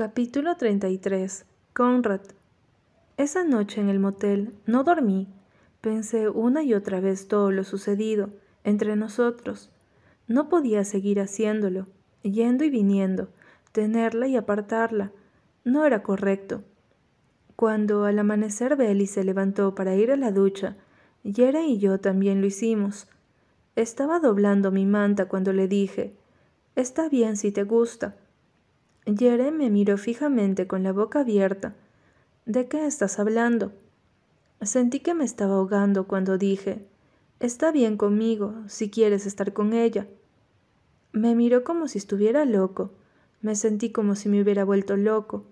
Capítulo 33. Conrad. Esa noche en el motel no dormí. Pensé una y otra vez todo lo sucedido entre nosotros. No podía seguir haciéndolo, yendo y viniendo, tenerla y apartarla. No era correcto. Cuando al amanecer Belly se levantó para ir a la ducha, Yere y yo también lo hicimos. Estaba doblando mi manta cuando le dije, Está bien si te gusta. Yere me miró fijamente con la boca abierta. ¿De qué estás hablando? Sentí que me estaba ahogando cuando dije, Está bien conmigo, si quieres estar con ella. Me miró como si estuviera loco. Me sentí como si me hubiera vuelto loco.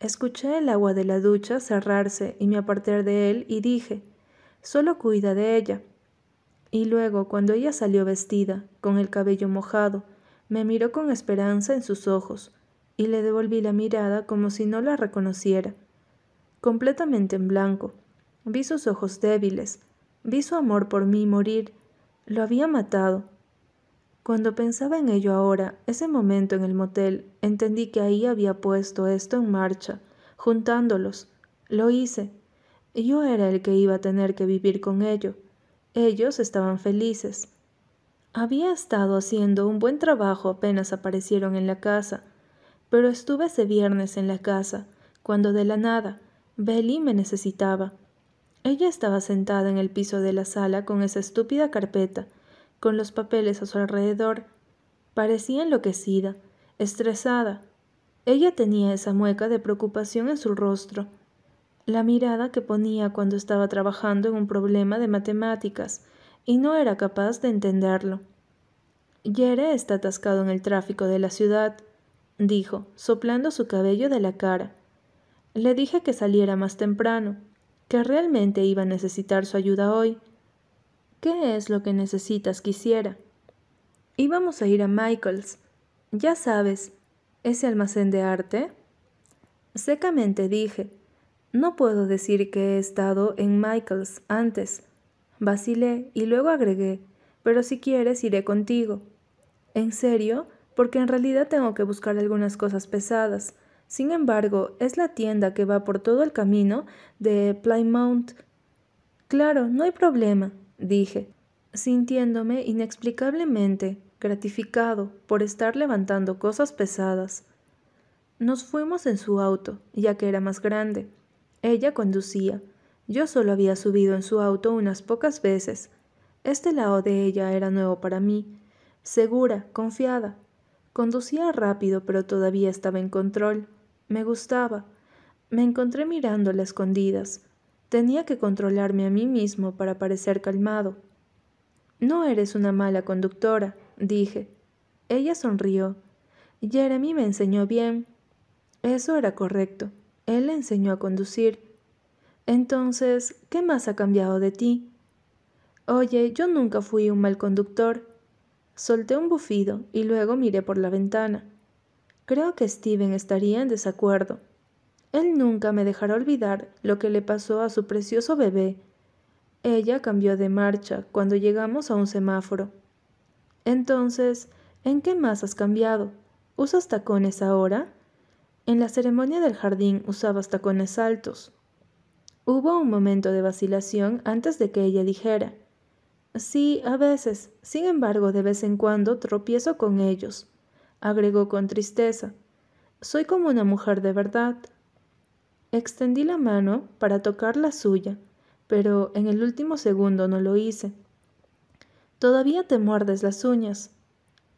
Escuché el agua de la ducha cerrarse y me aparté de él y dije, Solo cuida de ella. Y luego, cuando ella salió vestida, con el cabello mojado, me miró con esperanza en sus ojos, y le devolví la mirada como si no la reconociera. Completamente en blanco. Vi sus ojos débiles, vi su amor por mí morir. Lo había matado. Cuando pensaba en ello ahora, ese momento en el motel, entendí que ahí había puesto esto en marcha, juntándolos. Lo hice. Yo era el que iba a tener que vivir con ello. Ellos estaban felices. Había estado haciendo un buen trabajo apenas aparecieron en la casa, pero estuve ese viernes en la casa, cuando de la nada, Belly me necesitaba. Ella estaba sentada en el piso de la sala con esa estúpida carpeta, con los papeles a su alrededor. Parecía enloquecida, estresada. Ella tenía esa mueca de preocupación en su rostro, la mirada que ponía cuando estaba trabajando en un problema de matemáticas, y no era capaz de entenderlo. Yere está atascado en el tráfico de la ciudad, dijo, soplando su cabello de la cara. Le dije que saliera más temprano, que realmente iba a necesitar su ayuda hoy. ¿Qué es lo que necesitas quisiera? Íbamos a ir a Michael's. Ya sabes, ese almacén de arte. Secamente dije, no puedo decir que he estado en Michael's antes. Vacilé y luego agregué, pero si quieres iré contigo. ¿En serio? Porque en realidad tengo que buscar algunas cosas pesadas. Sin embargo, es la tienda que va por todo el camino de Plymouth. Claro, no hay problema, dije, sintiéndome inexplicablemente gratificado por estar levantando cosas pesadas. Nos fuimos en su auto, ya que era más grande. Ella conducía. Yo solo había subido en su auto unas pocas veces. Este lado de ella era nuevo para mí. Segura, confiada. Conducía rápido, pero todavía estaba en control. Me gustaba. Me encontré mirándola escondidas. Tenía que controlarme a mí mismo para parecer calmado. No eres una mala conductora, dije. Ella sonrió. Jeremy me enseñó bien. Eso era correcto. Él le enseñó a conducir. Entonces, ¿qué más ha cambiado de ti? Oye, yo nunca fui un mal conductor. Solté un bufido y luego miré por la ventana. Creo que Steven estaría en desacuerdo. Él nunca me dejará olvidar lo que le pasó a su precioso bebé. Ella cambió de marcha cuando llegamos a un semáforo. Entonces, ¿en qué más has cambiado? ¿Usas tacones ahora? En la ceremonia del jardín usabas tacones altos. Hubo un momento de vacilación antes de que ella dijera Sí, a veces. Sin embargo, de vez en cuando tropiezo con ellos, agregó con tristeza. Soy como una mujer de verdad. Extendí la mano para tocar la suya, pero en el último segundo no lo hice. Todavía te muerdes las uñas.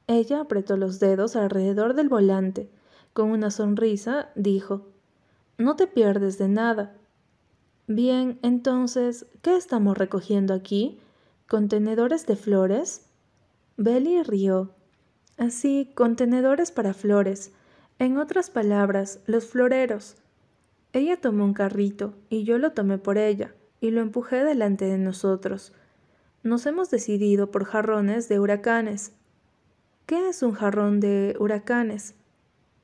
Ella apretó los dedos alrededor del volante. Con una sonrisa dijo, No te pierdes de nada. Bien, entonces, ¿qué estamos recogiendo aquí? ¿Contenedores de flores? Belly rió. Así, contenedores para flores. En otras palabras, los floreros. Ella tomó un carrito y yo lo tomé por ella y lo empujé delante de nosotros. Nos hemos decidido por jarrones de huracanes. ¿Qué es un jarrón de huracanes?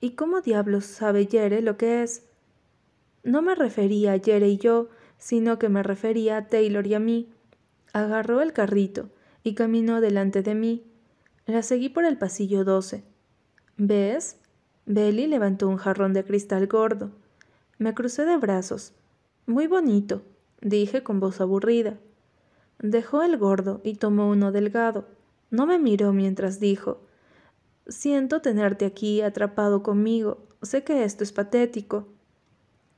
¿Y cómo diablos sabe Yere lo que es? No me refería a Yere y yo, sino que me refería a Taylor y a mí. Agarró el carrito y caminó delante de mí. La seguí por el pasillo 12. ¿Ves? Belly levantó un jarrón de cristal gordo. Me crucé de brazos. Muy bonito, dije con voz aburrida. Dejó el gordo y tomó uno delgado. No me miró mientras dijo Siento tenerte aquí atrapado conmigo. Sé que esto es patético.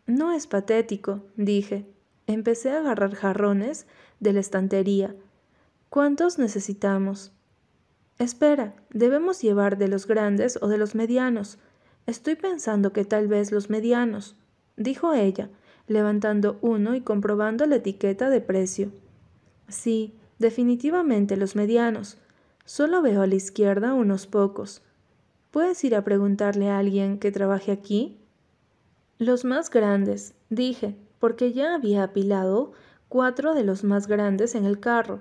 No es patético, dije. Empecé a agarrar jarrones de la estantería. ¿Cuántos necesitamos? Espera, debemos llevar de los grandes o de los medianos. Estoy pensando que tal vez los medianos, dijo ella, levantando uno y comprobando la etiqueta de precio. Sí, definitivamente los medianos. Solo veo a la izquierda unos pocos. ¿Puedes ir a preguntarle a alguien que trabaje aquí? Los más grandes, dije, porque ya había apilado cuatro de los más grandes en el carro.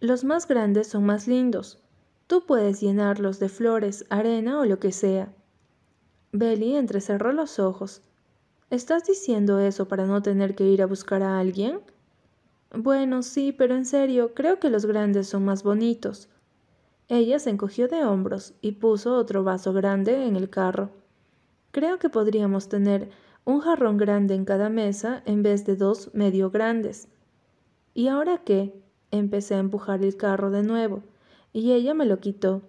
Los más grandes son más lindos, Tú puedes llenarlos de flores, arena o lo que sea. Belly entrecerró los ojos. ¿Estás diciendo eso para no tener que ir a buscar a alguien? Bueno, sí, pero en serio, creo que los grandes son más bonitos. Ella se encogió de hombros y puso otro vaso grande en el carro. Creo que podríamos tener un jarrón grande en cada mesa en vez de dos medio grandes. ¿Y ahora qué? Empecé a empujar el carro de nuevo y ella me lo quitó.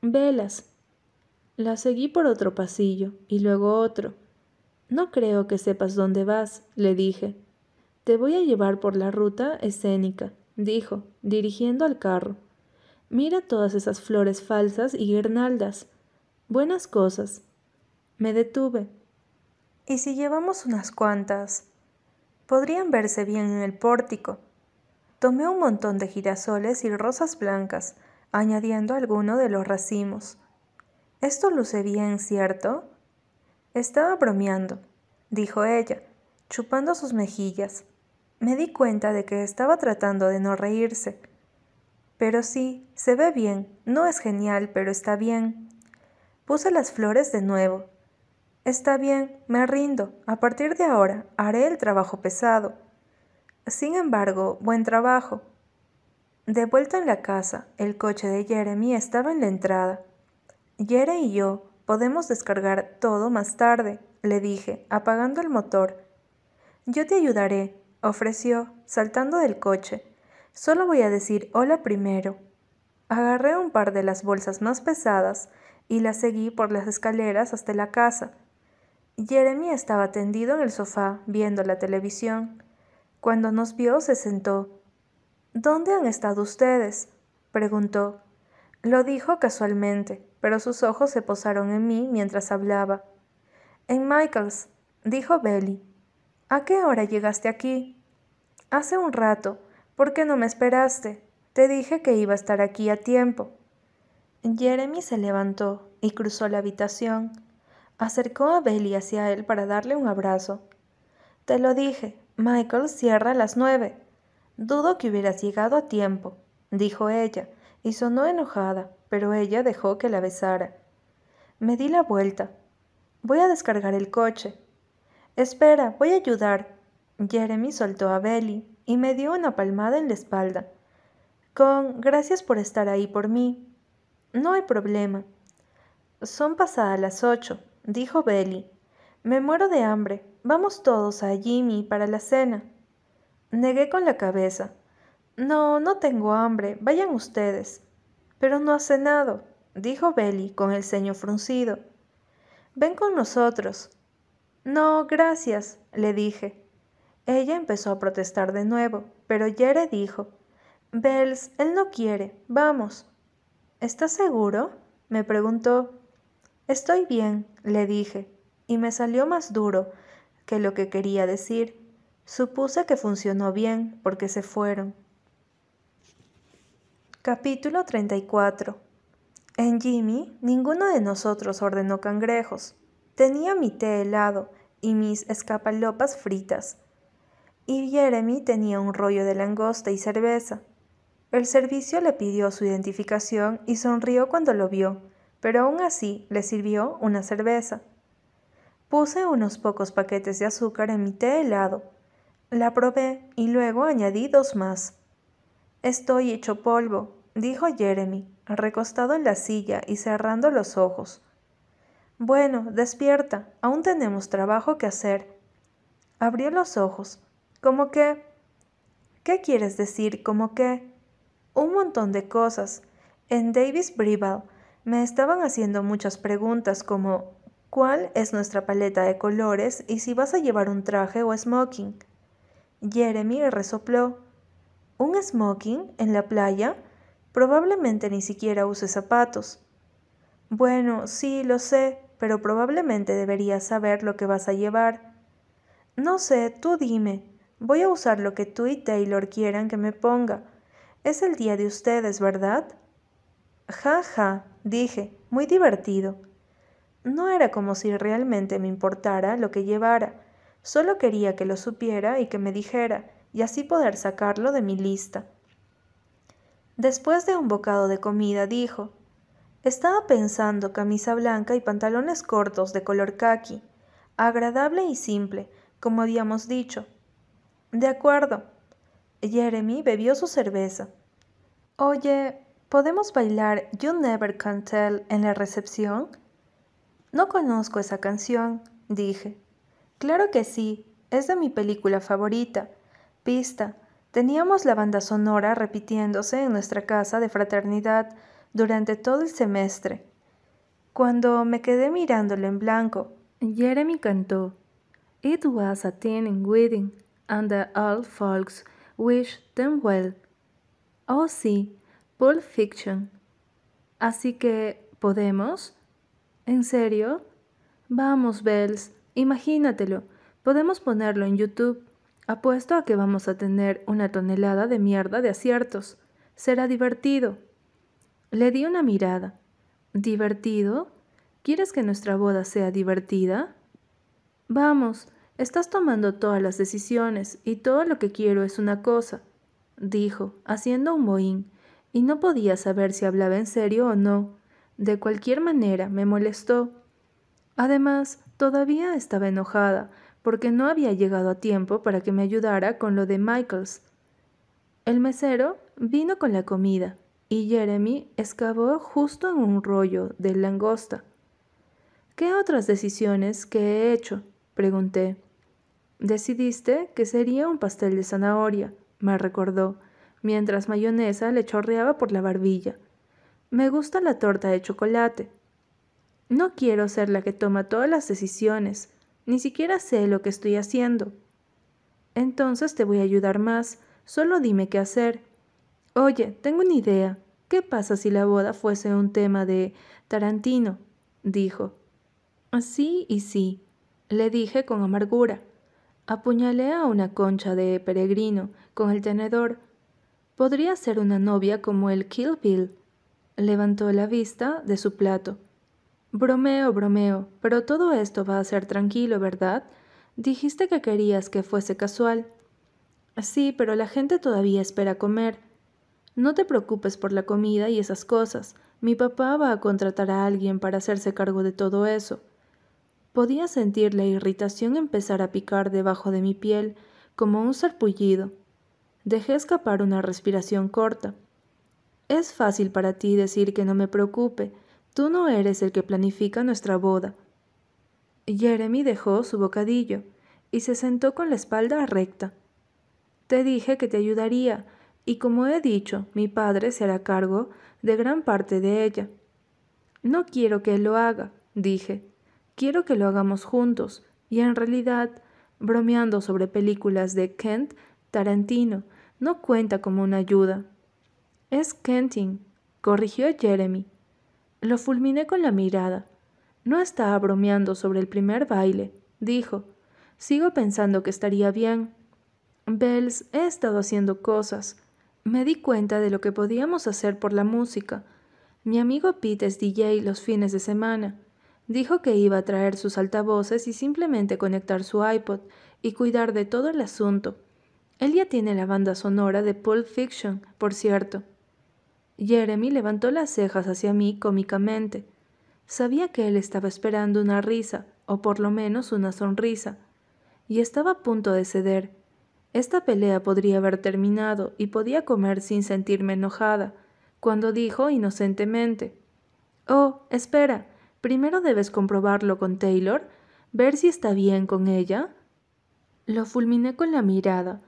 Velas. La seguí por otro pasillo y luego otro. No creo que sepas dónde vas, le dije. Te voy a llevar por la ruta escénica, dijo, dirigiendo al carro. Mira todas esas flores falsas y guirnaldas. Buenas cosas. Me detuve. ¿Y si llevamos unas cuantas? Podrían verse bien en el pórtico. Tomé un montón de girasoles y rosas blancas, añadiendo alguno de los racimos. Esto luce bien, ¿cierto? Estaba bromeando, dijo ella, chupando sus mejillas. Me di cuenta de que estaba tratando de no reírse. Pero sí, se ve bien. No es genial, pero está bien. Puse las flores de nuevo. Está bien, me rindo. A partir de ahora haré el trabajo pesado. Sin embargo, buen trabajo. De vuelta en la casa, el coche de Jeremy estaba en la entrada. Jere y yo podemos descargar todo más tarde, le dije, apagando el motor. Yo te ayudaré, ofreció, saltando del coche. Solo voy a decir hola primero. Agarré un par de las bolsas más pesadas y las seguí por las escaleras hasta la casa. Jeremy estaba tendido en el sofá viendo la televisión. Cuando nos vio se sentó ¿Dónde han estado ustedes? preguntó. Lo dijo casualmente, pero sus ojos se posaron en mí mientras hablaba. En Michael's, dijo Belly. ¿A qué hora llegaste aquí? Hace un rato. ¿Por qué no me esperaste? Te dije que iba a estar aquí a tiempo. Jeremy se levantó y cruzó la habitación. Acercó a Belly hacia él para darle un abrazo. Te lo dije, Michael cierra a las nueve. Dudo que hubieras llegado a tiempo, dijo ella, y sonó enojada, pero ella dejó que la besara. Me di la vuelta. Voy a descargar el coche. Espera, voy a ayudar. Jeremy soltó a Belly y me dio una palmada en la espalda. Con gracias por estar ahí por mí. No hay problema. Son pasadas las ocho, dijo Belly. Me muero de hambre. Vamos todos a Jimmy para la cena. Negué con la cabeza. No, no tengo hambre. Vayan ustedes. Pero no ha cenado, dijo Belly con el ceño fruncido. Ven con nosotros. No, gracias, le dije. Ella empezó a protestar de nuevo, pero Yere dijo, Bells, él no quiere, vamos. ¿Estás seguro? me preguntó. Estoy bien, le dije, y me salió más duro que lo que quería decir. Supuse que funcionó bien porque se fueron. Capítulo 34 En Jimmy, ninguno de nosotros ordenó cangrejos. Tenía mi té helado y mis escapalopas fritas. Y Jeremy tenía un rollo de langosta y cerveza. El servicio le pidió su identificación y sonrió cuando lo vio, pero aún así le sirvió una cerveza. Puse unos pocos paquetes de azúcar en mi té helado la probé y luego añadí dos más. Estoy hecho polvo, dijo Jeremy, recostado en la silla y cerrando los ojos. Bueno, despierta, aún tenemos trabajo que hacer. Abrió los ojos. ¿Cómo qué? ¿Qué quieres decir? ¿Cómo qué? Un montón de cosas. En Davis Bribal me estaban haciendo muchas preguntas como ¿cuál es nuestra paleta de colores y si vas a llevar un traje o smoking? Jeremy resopló. ¿Un smoking en la playa? Probablemente ni siquiera use zapatos. Bueno, sí, lo sé, pero probablemente deberías saber lo que vas a llevar. No sé, tú dime. Voy a usar lo que tú y Taylor quieran que me ponga. Es el día de ustedes, ¿verdad? Ja, ja, dije, muy divertido. No era como si realmente me importara lo que llevara, solo quería que lo supiera y que me dijera, y así poder sacarlo de mi lista. Después de un bocado de comida dijo, estaba pensando camisa blanca y pantalones cortos de color khaki, agradable y simple, como habíamos dicho. De acuerdo. Jeremy bebió su cerveza. Oye, ¿podemos bailar You Never Can Tell en la recepción? No conozco esa canción, dije. Claro que sí, es de mi película favorita. Pista. Teníamos la banda sonora repitiéndose en nuestra casa de fraternidad durante todo el semestre. Cuando me quedé mirándolo en blanco, Jeremy cantó It was a teen in wedding, and the old folks wished them well. Oh sí, Pulp Fiction. Así que, ¿podemos? ¿En serio? Vamos, Bells, imagínatelo. Podemos ponerlo en YouTube. Apuesto a que vamos a tener una tonelada de mierda de aciertos. Será divertido. Le di una mirada. ¿Divertido? ¿Quieres que nuestra boda sea divertida? Vamos, estás tomando todas las decisiones y todo lo que quiero es una cosa, dijo, haciendo un mohín, y no podía saber si hablaba en serio o no. De cualquier manera, me molestó. Además, todavía estaba enojada, porque no había llegado a tiempo para que me ayudara con lo de Michaels. El mesero vino con la comida, y Jeremy excavó justo en un rollo de langosta. ¿Qué otras decisiones que he hecho? pregunté. Decidiste que sería un pastel de zanahoria, me recordó, mientras mayonesa le chorreaba por la barbilla. Me gusta la torta de chocolate. No quiero ser la que toma todas las decisiones, ni siquiera sé lo que estoy haciendo. Entonces te voy a ayudar más, solo dime qué hacer. Oye, tengo una idea. ¿Qué pasa si la boda fuese un tema de Tarantino? dijo. Sí y sí, le dije con amargura. Apuñalé a una concha de peregrino con el tenedor. Podría ser una novia como el Kill Bill. Levantó la vista de su plato. Bromeo, bromeo, pero todo esto va a ser tranquilo, ¿verdad? Dijiste que querías que fuese casual. Sí, pero la gente todavía espera comer. No te preocupes por la comida y esas cosas. Mi papá va a contratar a alguien para hacerse cargo de todo eso. Podía sentir la irritación empezar a picar debajo de mi piel, como un sarpullido. Dejé escapar una respiración corta. Es fácil para ti decir que no me preocupe. Tú no eres el que planifica nuestra boda. Jeremy dejó su bocadillo y se sentó con la espalda recta. Te dije que te ayudaría, y como he dicho, mi padre se hará cargo de gran parte de ella. No quiero que él lo haga, dije. Quiero que lo hagamos juntos, y en realidad, bromeando sobre películas de Kent Tarantino, no cuenta como una ayuda. Es Kenting, corrigió Jeremy. Lo fulminé con la mirada. No estaba bromeando sobre el primer baile, dijo. Sigo pensando que estaría bien. Bells, he estado haciendo cosas, me di cuenta de lo que podíamos hacer por la música. Mi amigo Pete es DJ los fines de semana. Dijo que iba a traer sus altavoces y simplemente conectar su iPod y cuidar de todo el asunto. Él ya tiene la banda sonora de Pulp Fiction, por cierto. Jeremy levantó las cejas hacia mí cómicamente. Sabía que él estaba esperando una risa, o por lo menos una sonrisa, y estaba a punto de ceder, esta pelea podría haber terminado y podía comer sin sentirme enojada, cuando dijo inocentemente, Oh, espera, Primero debes comprobarlo con Taylor, ver si está bien con ella. Lo fulminé con la mirada.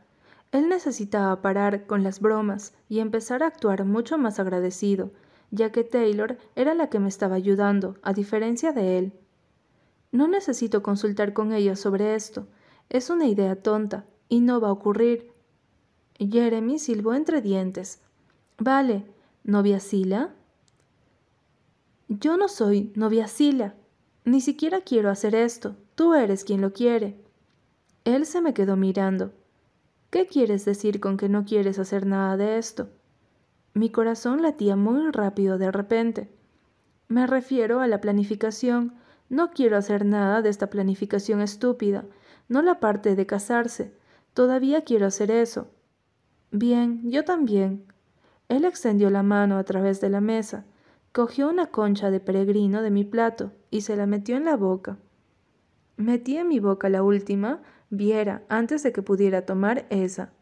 Él necesitaba parar con las bromas y empezar a actuar mucho más agradecido, ya que Taylor era la que me estaba ayudando, a diferencia de él. No necesito consultar con ella sobre esto. Es una idea tonta, y no va a ocurrir. Jeremy silbó entre dientes. Vale, ¿novia Sila? Yo no soy novia Sila. Ni siquiera quiero hacer esto. Tú eres quien lo quiere. Él se me quedó mirando. ¿Qué quieres decir con que no quieres hacer nada de esto? Mi corazón latía muy rápido de repente. Me refiero a la planificación. No quiero hacer nada de esta planificación estúpida, no la parte de casarse. Todavía quiero hacer eso. Bien, yo también. Él extendió la mano a través de la mesa, cogió una concha de peregrino de mi plato y se la metió en la boca. Metí en mi boca la última, viera, antes de que pudiera tomar esa.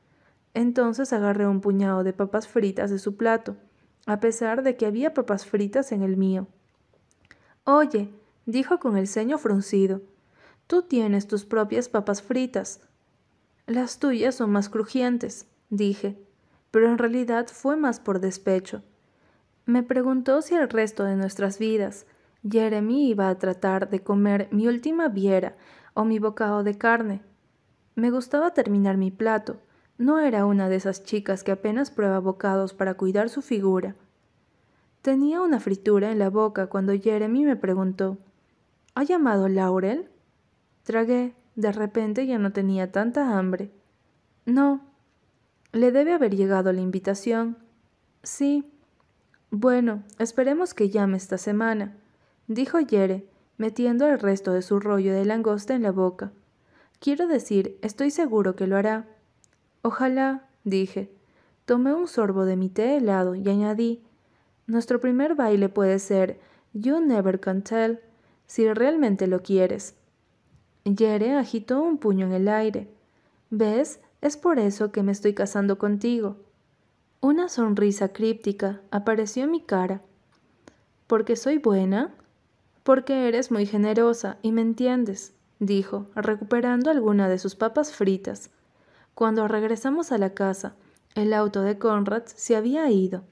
Entonces agarré un puñado de papas fritas de su plato, a pesar de que había papas fritas en el mío. Oye, dijo con el ceño fruncido, tú tienes tus propias papas fritas. Las tuyas son más crujientes, dije, pero en realidad fue más por despecho. Me preguntó si el resto de nuestras vidas Jeremy iba a tratar de comer mi última viera o mi bocado de carne. Me gustaba terminar mi plato. No era una de esas chicas que apenas prueba bocados para cuidar su figura. Tenía una fritura en la boca cuando Jeremy me preguntó ¿Ha llamado Laurel? Tragué. De repente ya no tenía tanta hambre. No, le debe haber llegado la invitación. Sí. Bueno, esperemos que llame esta semana, dijo Yere, metiendo el resto de su rollo de langosta en la boca. Quiero decir, estoy seguro que lo hará. Ojalá, dije. Tomé un sorbo de mi té helado y añadí, nuestro primer baile puede ser You Never Can Tell, si realmente lo quieres. Yere agitó un puño en el aire. ¿Ves? Es por eso que me estoy casando contigo. Una sonrisa críptica apareció en mi cara. ¿Porque soy buena? Porque eres muy generosa y me entiendes, dijo, recuperando alguna de sus papas fritas. Cuando regresamos a la casa, el auto de Conrad se había ido.